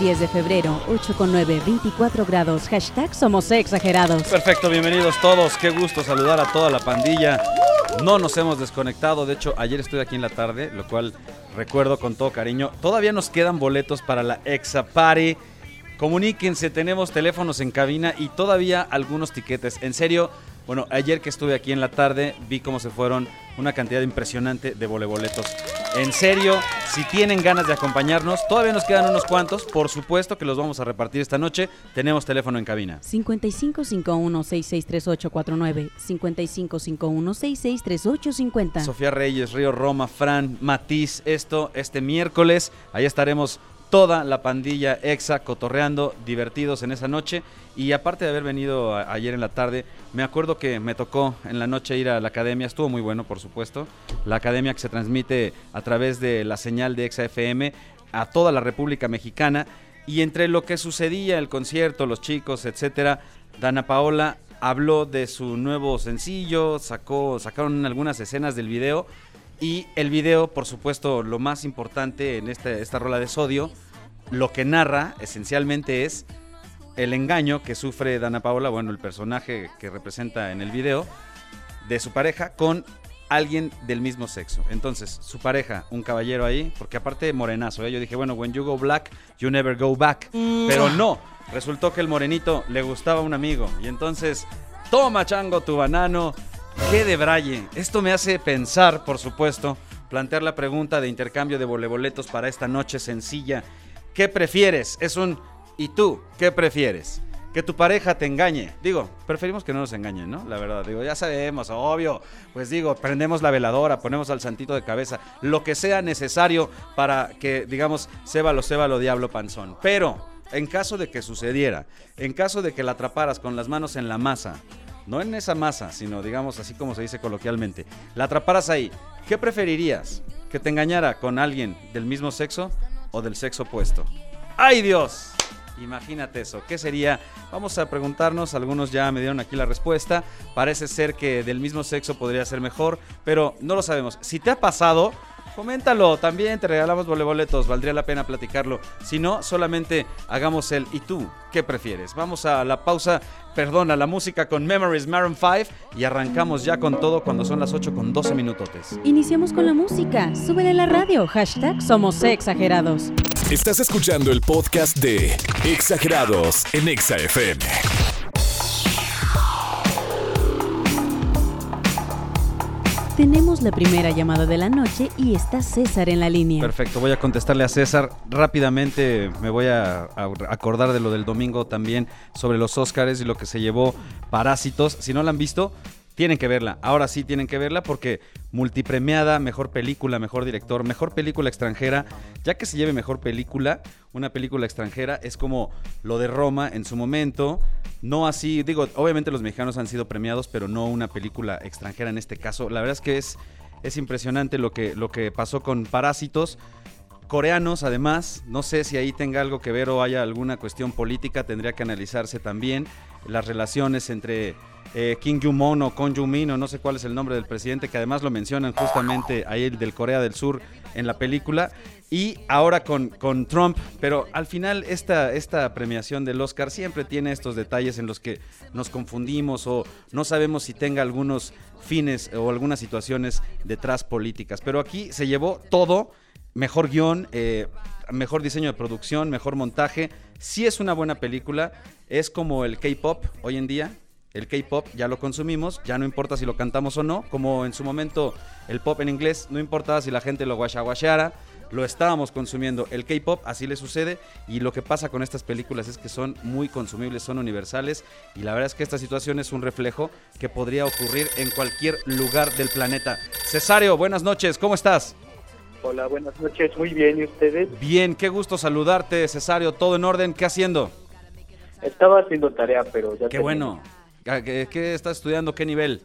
10 de febrero, 8 con 9, 24 grados, hashtag somos exagerados. Perfecto, bienvenidos todos, qué gusto saludar a toda la pandilla. No nos hemos desconectado, de hecho ayer estoy aquí en la tarde, lo cual recuerdo con todo cariño. Todavía nos quedan boletos para la Exa Party. Comuníquense, tenemos teléfonos en cabina y todavía algunos tiquetes. En serio, bueno, ayer que estuve aquí en la tarde vi cómo se fueron una cantidad impresionante de voleboletos. En serio, si tienen ganas de acompañarnos, todavía nos quedan unos cuantos. Por supuesto que los vamos a repartir esta noche. Tenemos teléfono en cabina. 5551-663849, 5551-663850. Sofía Reyes, Río Roma, Fran, Matiz, esto este miércoles. Ahí estaremos toda la pandilla exa cotorreando, divertidos en esa noche. Y aparte de haber venido ayer en la tarde, me acuerdo que me tocó en la noche ir a la academia, estuvo muy bueno por supuesto, la academia que se transmite a través de la señal de exa FM a toda la República Mexicana. Y entre lo que sucedía, el concierto, los chicos, etcétera, Dana Paola habló de su nuevo sencillo, sacó, sacaron algunas escenas del video y el video, por supuesto, lo más importante en este- esta rola de sodio, lo que narra esencialmente es el engaño que sufre Dana Paola, bueno, el personaje que representa en el video, de su pareja con alguien del mismo sexo. Entonces, su pareja, un caballero ahí, porque aparte morenazo, ¿eh? yo dije, bueno, when you go black, you never go back. Pero no, resultó que el morenito le gustaba a un amigo. Y entonces, toma chango tu banano, qué de braille. Esto me hace pensar, por supuesto, plantear la pregunta de intercambio de voleboletos para esta noche sencilla. ¿Qué prefieres? Es un ¿y tú qué prefieres? Que tu pareja te engañe. Digo, preferimos que no nos engañen, ¿no? La verdad, digo, ya sabemos, obvio. Pues digo, prendemos la veladora, ponemos al santito de cabeza, lo que sea necesario para que, digamos, cébalo, cébalo, diablo panzón. Pero, en caso de que sucediera, en caso de que la atraparas con las manos en la masa, no en esa masa, sino digamos así como se dice coloquialmente, la atraparas ahí, ¿qué preferirías? ¿Que te engañara con alguien del mismo sexo o del sexo opuesto? ¡Ay Dios! Imagínate eso, ¿qué sería? Vamos a preguntarnos, algunos ya me dieron aquí la respuesta, parece ser que del mismo sexo podría ser mejor, pero no lo sabemos. Si te ha pasado, coméntalo, también te regalamos voleboletos, valdría la pena platicarlo. Si no, solamente hagamos el ¿y tú qué prefieres? Vamos a la pausa, perdón, a la música con Memories Maroon 5 y arrancamos ya con todo cuando son las 8 con 12 minutotes. Iniciamos con la música, súbele la radio, hashtag somos exagerados. Estás escuchando el podcast de Exagerados en Exa Tenemos la primera llamada de la noche y está César en la línea. Perfecto, voy a contestarle a César. Rápidamente me voy a, acordar de lo del domingo también sobre los Óscares y lo que se llevó Parásitos. Si no la han visto, tienen que verla. Ahora sí tienen que verla porque multipremiada, mejor película, mejor director, mejor película extranjera. Ya que se lleve mejor película, una película extranjera es como lo de Roma en su momento. No así, digo, obviamente los mexicanos han sido premiados, pero no una película extranjera en este caso. La verdad es que es, es impresionante lo que, lo que pasó con Parásitos coreanos, además. No sé si ahí tenga algo que ver o haya alguna cuestión política, tendría que analizarse también las relaciones entre eh, Kim Jong-un o Kon Jong-min, o no sé cuál es el nombre del presidente, que además lo mencionan justamente ahí el del Corea del Sur en la película. Y ahora con, con Trump, pero al final esta, esta premiación del Oscar siempre tiene estos detalles en los que nos confundimos o no sabemos si tenga algunos fines o algunas situaciones detrás políticas. Pero aquí se llevó todo mejor guion, eh, mejor diseño de producción, mejor montaje. Sí es una buena película, es como el K-Pop hoy en día. El K-Pop ya lo consumimos, ya no importa si lo cantamos o no, como en su momento el pop en inglés, no importaba si la gente lo guachaguachara, lo estábamos consumiendo. El K-Pop así le sucede y lo que pasa con estas películas es que son muy consumibles, son universales y la verdad es que esta situación es un reflejo que podría ocurrir en cualquier lugar del planeta. Cesario, buenas noches, ¿cómo estás? Hola, buenas noches. Muy bien, ¿y ustedes? Bien, qué gusto saludarte, Cesario. ¿Todo en orden? ¿Qué haciendo? Estaba haciendo tarea, pero ya Qué terminé. bueno. ¿Qué, qué estás estudiando? ¿Qué nivel?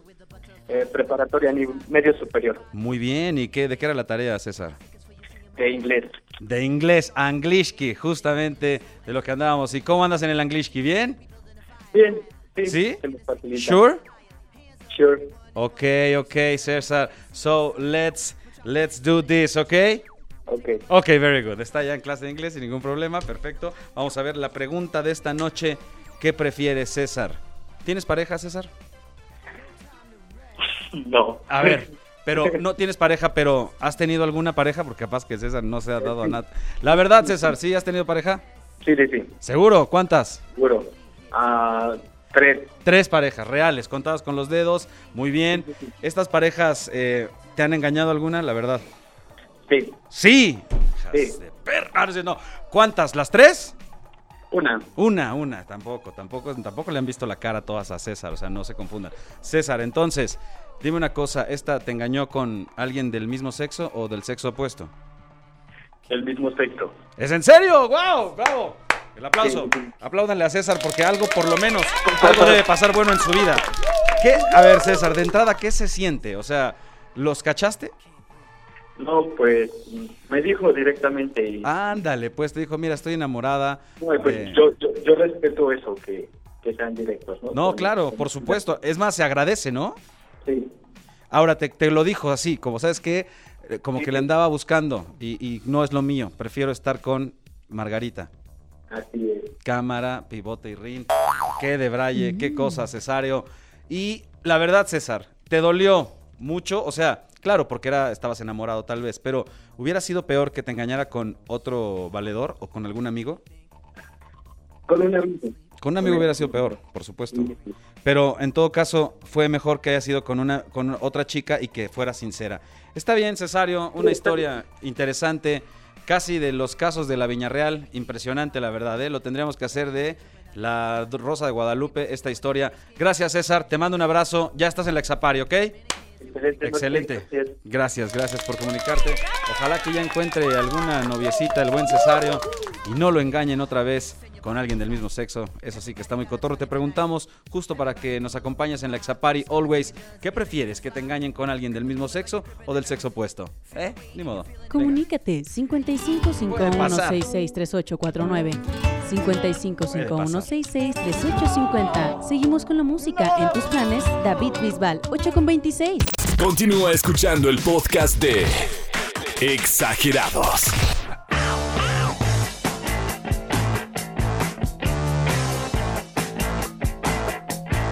Eh, preparatoria medio superior Muy bien, ¿y qué, de qué era la tarea, César? de inglés. De inglés, anglishki, justamente de lo que andábamos. ¿Y cómo andas en el anglishki? ¿Bien? Bien, sí. ¿Sí? se. ¿Sure? Sure. Ok, ok, César. So, let's, let's do this, ¿ok? Ok. Ok, very good. Está ya en clase de inglés sin ningún problema, perfecto. Vamos a ver la pregunta de esta noche. ¿Qué prefieres, César? ¿Tienes pareja, César? No. A ver, pero no tienes pareja, pero ¿has tenido alguna pareja? Porque capaz que César no se ha dado a nada. La verdad, César, ¿sí has tenido pareja? Sí, sí, sí. ¿Seguro? ¿Cuántas? Seguro. Ah, tres. Tres parejas reales, contadas con los dedos. Muy bien. ¿Estas parejas eh, te han engañado alguna? La verdad. Sí. Sí. Hijas Sí. de perra. No. ¿Cuántas? ¿Las tres? Una. Una, una, tampoco, tampoco, tampoco le han visto la cara todas a César, o sea, no se confundan. César, entonces, dime una cosa, ¿esta te engañó con alguien del mismo sexo o del sexo opuesto? El mismo sexo. ¿Es en serio? ¡Wow! ¡Bravo! El aplauso. Sí, sí. Apláudanle a César porque algo, por lo menos, algo debe pasar bueno en su vida. ¿Qué? A ver, César, de entrada, ¿qué se siente? O sea, ¿los cachaste? No, pues me dijo directamente Ándale, pues te dijo, mira, estoy enamorada. no, pues, eh, yo, yo, yo respeto eso, que, que sean directos, ¿no? No, claro, por supuesto. Es más, se agradece, ¿no? Sí. Ahora te, te lo dijo así, como sabes que, eh, como que le andaba buscando y, y no es lo mío. Prefiero estar con Margarita. Así es. Cámara, pivote y rin. Qué de braille, qué cosa, Cesario. Y la verdad, César, te dolió mucho. O sea, claro, porque era, estabas enamorado tal vez, pero hubiera sido peor que te engañara con otro valedor o con algún amigo. Con un amigo. Con un amigo hubiera sido peor, por supuesto. Pero en todo caso, fue mejor que haya sido con una con otra chica y que fuera sincera. Está bien, Cesario, una historia interesante, casi de los casos de la Viña Real, impresionante la verdad, ¿eh? Lo tendríamos que hacer de la Rosa de Guadalupe, esta historia. Gracias, César, te mando un abrazo, ya estás en la Exapari, ¿ok? Excelente. Gracias. Gracias, por comunicarte. Ojalá que ya encuentre alguna noviecita, el buen Cesario, y no lo engañen otra vez con alguien del mismo sexo. Eso sí que está muy cotorro. Te preguntamos, justo para que nos acompañes en la Exapari Always, ¿qué prefieres? ¿Que te engañen con alguien del mismo sexo o del sexo opuesto? ¿Eh? Ni modo. Comunícate 5551663849. 5551663850. Seguimos con la música en tus planes. David Bisbal, 8 con 26. Continúa escuchando el podcast de Exagerados.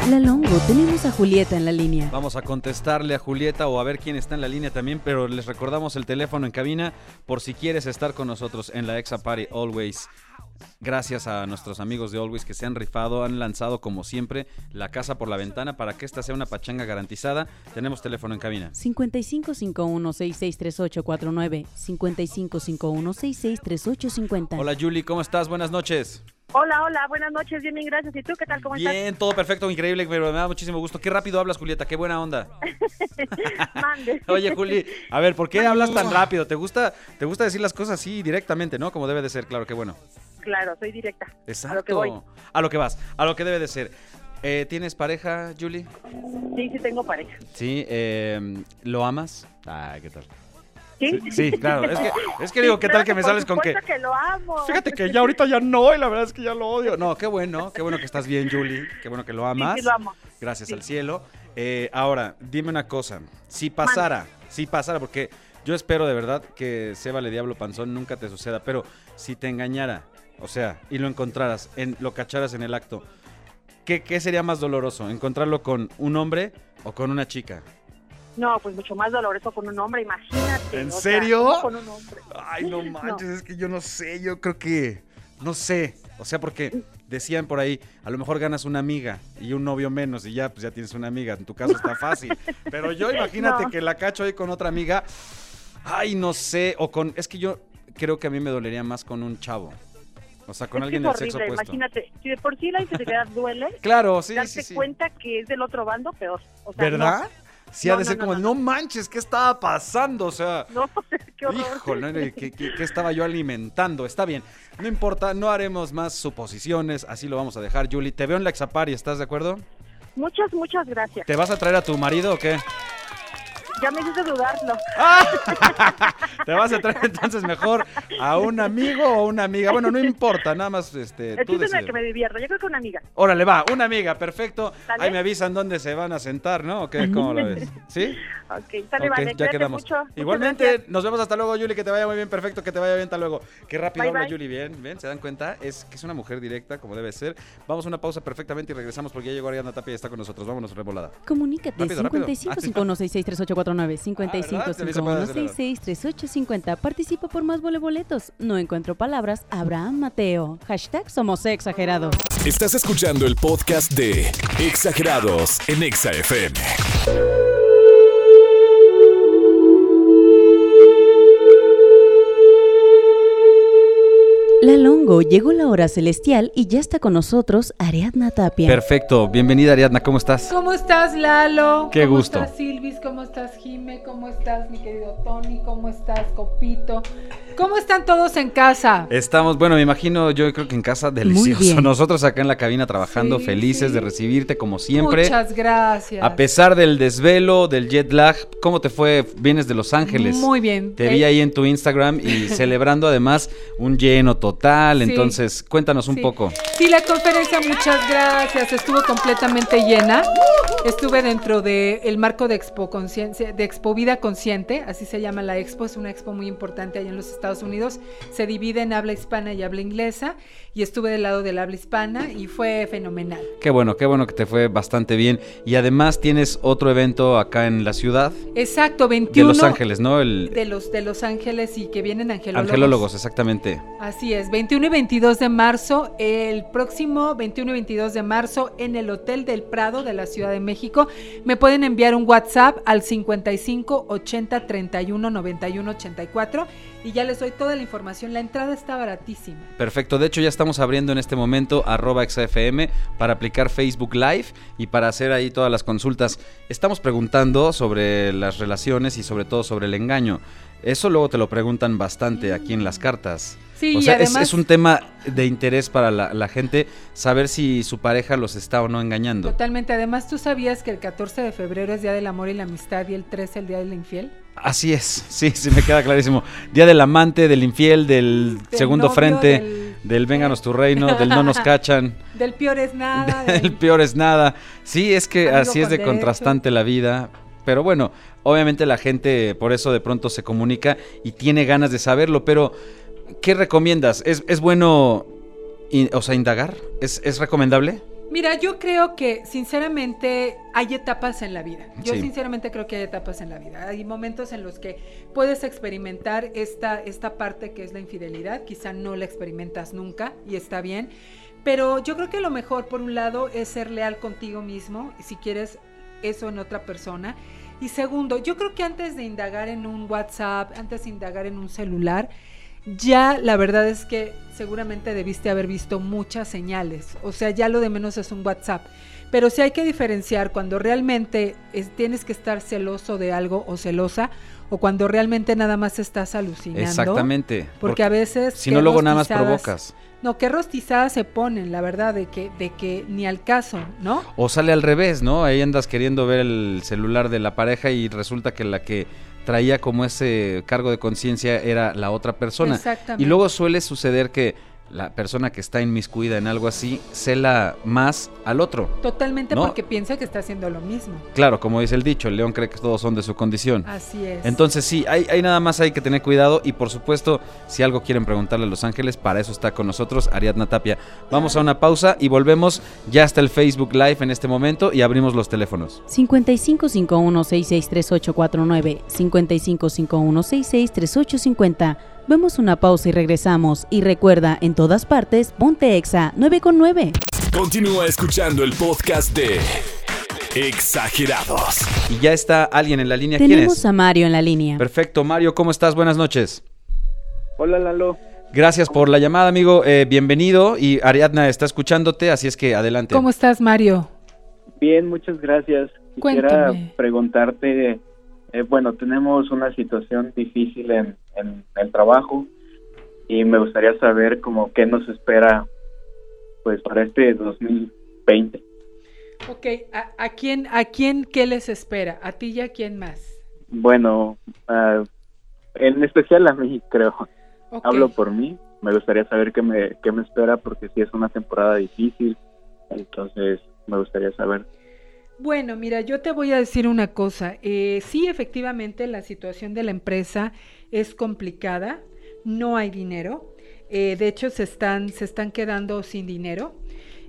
La Longo, tenemos a Julieta en la línea. Vamos a contestarle a Julieta o a ver quién está en la línea también, pero les recordamos el teléfono en cabina por si quieres estar con nosotros en la Exa Party Always. Gracias a nuestros amigos de Always que se han rifado, han lanzado como siempre la casa por la ventana para que esta sea una pachanga garantizada. Tenemos teléfono en cabina. 5551663849. 5551663850. Hola Julie, ¿cómo estás? Buenas noches. Hola, hola, buenas noches, bien, bien, gracias. ¿Y tú qué tal? ¿Cómo Bien, todo perfecto, increíble, pero me da muchísimo gusto. Qué rápido hablas, Julieta, qué buena onda. estás? Mande. Oye, Juli, a ver, ¿por qué hablas tan rápido? ¿Te gusta, te gusta decir las cosas así directamente, no? Como debe de ser, claro, qué bueno. Claro, soy directa. Exacto. A lo que voy. A lo que vas, a lo que debe de ser. Eh, ¿Tienes pareja, Julie? Sí, sí tengo pareja. Sí. eh, ¿Lo amas? Ay, ¿qué tal? ¿Sí? Sí, claro. Es que, es que digo, ¿qué tal que me sales con que... que lo amo. Fíjate que ya ahorita ya no, y la verdad es que ya lo odio. No, qué bueno, qué bueno que estás bien, Julie. Qué bueno que lo amas. Sí, sí, lo amo. Gracias al cielo. Eh, ahora, dime una cosa. Si pasara, si pasara, porque yo espero de verdad que se vale diablo panzón nunca te suceda, pero si te engañara, o sea, y lo encontraras, en, lo cacharas en el acto, ¿qué, qué sería más doloroso? ¿Encontrarlo con un hombre o con una chica? No, pues mucho más doloroso con un hombre, imagínate. ¿En o serio? ¿cómo con un hombre. Ay, no manches, es que yo no sé, yo creo que, no sé, o sea, porque decían por ahí, a lo mejor ganas una amiga y un novio menos y ya, pues ya tienes una amiga, en tu caso está fácil, pero yo imagínate No. que la cacho ahí con otra amiga, ay, no sé, o con, es que yo creo que a mí me dolería más con un chavo, o sea, con Es alguien del sexo opuesto. imagínate. Si de por sí la infidelidad duele, Claro, sí, sí, sí. cuenta que es del otro bando, peor. O sea, ¿Verdad? Sí, ha No, de no, ser no, como, no, manches, ¿qué estaba pasando? O sea, No, qué. Híjole. ¿qué, qué, qué estaba yo alimentando? Está bien, no importa, no haremos más suposiciones, así lo vamos a dejar, Julie. Te veo en la Exapari, ¿estás de acuerdo? Muchas, muchas gracias. ¿Te vas a traer a tu marido o qué? ya me hiciste dudarlo. Te vas a traer entonces mejor a un amigo o una amiga. Bueno, no importa, nada más este, tú decides. que me divierta, yo creo que una amiga. Órale, va, una amiga, perfecto. Ahí me avisan dónde se van a sentar, ¿no? ¿O qué? ¿Cómo la ves? ¿Sí? Ok, okay, vale. ya quedamos. Igualmente, nos vemos hasta luego, Yuli, que te vaya muy bien, perfecto, que te vaya bien, hasta luego. Qué rápido bye, habla. Yuli, bien, bien, ¿se dan cuenta? Es que es una mujer directa, como debe ser. Vamos a una pausa perfectamente y regresamos porque ya llegó Ariana Tapia y está con nosotros. Vámonos, revolada. Comunícate, rápido, 55 rápido. 5166 384 5549-5551-663850. Participa por más voleboletos. No encuentro palabras. Abraham Mateo. Hashtag Somos Exagerados. Estás escuchando el podcast de Exagerados en ExaFM. La Longo, llegó la hora celestial y ya está con nosotros Ariadna Tapia. Perfecto, bienvenida Ariadna, ¿cómo estás? ¿Cómo estás, Lalo? Qué ¿Cómo gusto. estás, Silvis? ¿Cómo estás, Jime? ¿Cómo estás, mi querido Tony? ¿Cómo estás, Copito? ¿Cómo están todos en casa? Estamos, bueno, me imagino, yo creo que en casa delicioso. Nosotros acá en la cabina trabajando, Sí, felices sí. de recibirte como siempre. Muchas gracias. A pesar del desvelo, del jet lag, ¿cómo te fue? Vienes de Los Ángeles. Muy bien. Te Eh, vi ahí en tu Instagram y celebrando además un lleno total. Sí. Entonces, cuéntanos un poco. Sí, la conferencia, muchas gracias. Estuvo completamente llena. Estuve dentro del marco de Expo Conciencia, de Expo Vida Consciente, así se llama la expo, es una expo muy importante allá en los Estados Unidos. Se divide en habla hispana y habla inglesa, y estuve del lado del habla hispana y fue fenomenal. Qué bueno, qué bueno que te fue bastante bien. Y además tienes otro evento acá en la ciudad Exacto, de 21 Los Ángeles, ¿no? El de los de Los Ángeles y que vienen angelólogos. Angelólogos, exactamente. Así es, 21 y 22 de marzo, el próximo 21 y 22 de marzo en el Hotel del Prado de la Ciudad de México. Me pueden enviar un WhatsApp al 55 80 31 91 84 y ya les doy toda la información. La entrada está baratísima. Perfecto, de hecho ya estamos abriendo en este momento arroba XFM para aplicar Facebook Live y para hacer ahí todas las consultas. Estamos preguntando sobre las relaciones y sobre todo sobre el engaño. Eso luego te lo preguntan bastante aquí en las cartas. Sí, o y sea, es- además es, un tema de interés para la, la gente saber si su pareja los está o no engañando. totalmente. Además, ¿tú sabías que el 14 de febrero es Día del Amor y la Amistad y el 13 el Día del Infiel? Así es, sí, sí me queda clarísimo. Día del amante, del infiel, del, Del segundo novio, frente, del- del vénganos tu reino, del no nos cachan. Del peor es nada. El del- peor es nada. Sí, es que así es de derecho. contrastante la vida. Pero bueno, obviamente la gente por eso de pronto se comunica y tiene ganas de saberlo. Pero, ¿qué recomiendas? ¿Es, es bueno, in- o sea, indagar? ¿Es, es recomendable? Mira, yo creo que sinceramente hay etapas en la vida. Yo Sí. sinceramente creo que hay etapas en la vida. Hay momentos en los que puedes experimentar esta, esta parte que es la infidelidad. Quizá no la experimentas nunca y está bien. Pero yo creo que lo mejor, por un lado, es ser leal contigo mismo, si quieres eso en otra persona. Y segundo, yo creo que antes de indagar en un WhatsApp, antes de indagar en un celular, ya la verdad es que seguramente debiste haber visto muchas señales. O sea, ya lo de menos es un WhatsApp. Pero sí hay que diferenciar cuando realmente es- tienes que estar celoso de algo o celosa o cuando realmente nada más estás alucinando. Exactamente. Porque a veces... Si no, luego nada más provocas. No, qué rostizadas se ponen, la verdad, de que, de que ni al caso, ¿no? O sale al revés, ¿no? Ahí andas queriendo ver el celular de la pareja y resulta que la que traía como ese cargo de conciencia era la otra persona. Exactamente. Y luego suele suceder que la persona que está inmiscuida en algo así cela más al otro. Totalmente No. porque piensa que está haciendo lo mismo. Claro, como dice el dicho, el león cree que todos son de su condición. Así es. Entonces sí, hay, hay nada más hay que tener cuidado y por supuesto, si algo quieren preguntarle a Los Ángeles, para eso está con nosotros Ariadna Tapia. Vamos a una pausa y volvemos. Ya está el Facebook Live en este momento y abrimos los teléfonos. 5551663849, 5551663850. Vemos una pausa y regresamos. Y recuerda, en todas partes, ponte exa 9 con 9. Continúa escuchando el podcast de Exagerados. Y ya está alguien en la línea. ¿Quién Tenemos es? a Mario en la línea. Perfecto, Mario, ¿cómo estás? Buenas noches. Hola Lalo. Gracias por la llamada, amigo. Eh, bienvenido. Y Ariadna está escuchándote, así es que adelante. ¿Cómo estás, Mario? Bien, muchas gracias. Quisiera Cuéntame. preguntarte, eh, bueno, tenemos una situación difícil en, en el trabajo y me gustaría saber como qué nos espera pues para este 2020. Ok, ¿a, a quién, ¿a quién qué les espera? ¿A ti y a quién más? Bueno, ah, en especial a mí, creo. Hablo por mí. Me gustaría saber qué me, qué me espera porque sí es una temporada difícil. Entonces, me gustaría saber. Bueno, mira, yo te voy a decir una cosa. Eh, sí, efectivamente, la situación de la empresa es complicada. No hay dinero. Eh, de hecho, se están, se están quedando sin dinero.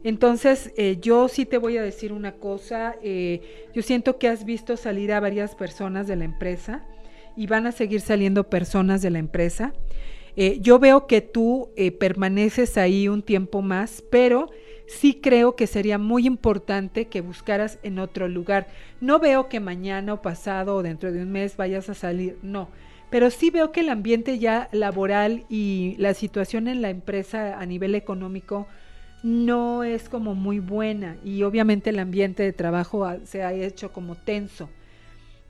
Entonces, eh, yo sí te voy a decir una cosa. yo siento que has visto salir a varias personas de la empresa y van a seguir saliendo personas de la empresa. Yo veo que tú permaneces ahí un tiempo más, pero sí creo que sería muy importante que buscaras en otro lugar. No veo que mañana o pasado o dentro de un mes vayas a salir, no. Pero sí veo que el ambiente ya laboral y la situación en la empresa a nivel económico no es como muy buena y obviamente el ambiente de trabajo se ha hecho como tenso.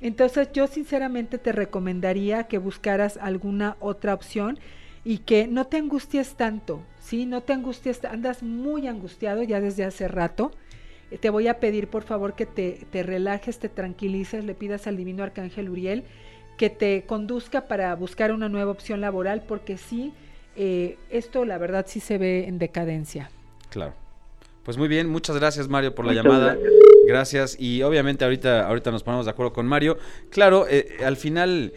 Entonces yo sinceramente te recomendaría que buscaras alguna otra opción y que no te angusties tanto, ¿sí? No te angusties, andas muy angustiado ya desde hace rato. Eh, Te voy a pedir por favor que te, te relajes, te tranquilices, le pidas al divino arcángel Uriel que te conduzca para buscar una nueva opción laboral porque sí, eh, esto la verdad sí se ve en decadencia. Claro. Pues muy bien, muchas gracias Mario por la Muchas llamada. gracias. Gracias. Y obviamente ahorita, ahorita nos ponemos de acuerdo con Mario. Claro, eh, al final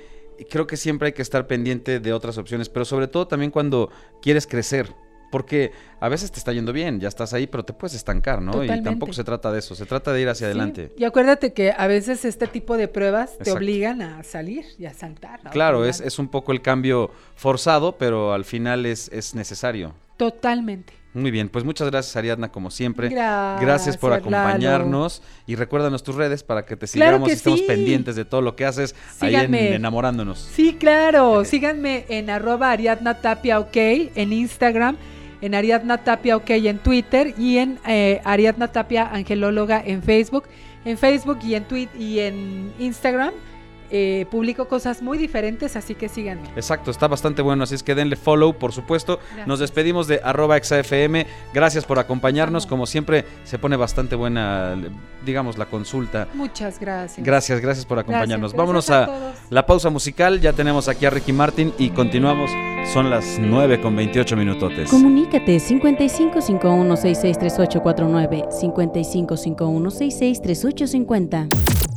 creo que siempre hay que estar pendiente de otras opciones, pero sobre todo también cuando quieres crecer. Porque a veces te está yendo bien, ya estás ahí, pero te puedes estancar, ¿no? Y tampoco se trata de eso, se trata de ir hacia Sí, adelante. Y acuérdate que a veces este tipo de pruebas te obligan a salir y a saltar. a Claro, es, es un poco el cambio forzado, pero al final es, es necesario. Totalmente. Muy bien, pues muchas gracias Ariadna, como siempre. Gracias, por Lalo. acompañarnos y recuérdanos tus redes para que te sigamos y estemos sí. pendientes de todo lo que haces ahí Síganme. en Enamorándonos. Sí, claro. Síganme en arroba Ariadna Tapia OK en Instagram, en Ariadna Tapia OK en Twitter y en eh, Ariadna Tapia Angelóloga en Facebook. En Facebook y en Twitter y en Instagram eh, publico cosas muy diferentes, así que síganme. Exacto, está bastante bueno, así es que denle follow, por supuesto. Gracias. Nos despedimos de arroba exafm. Gracias por acompañarnos. Como siempre, se pone bastante buena, digamos, la consulta. Muchas gracias. Gracias, gracias por acompañarnos. Gracias, Vámonos gracias a, la pausa musical. Ya tenemos aquí a Ricky Martin y continuamos. Son las 9 con 28 minutotes. Comunícate 5551663849, 5551663850.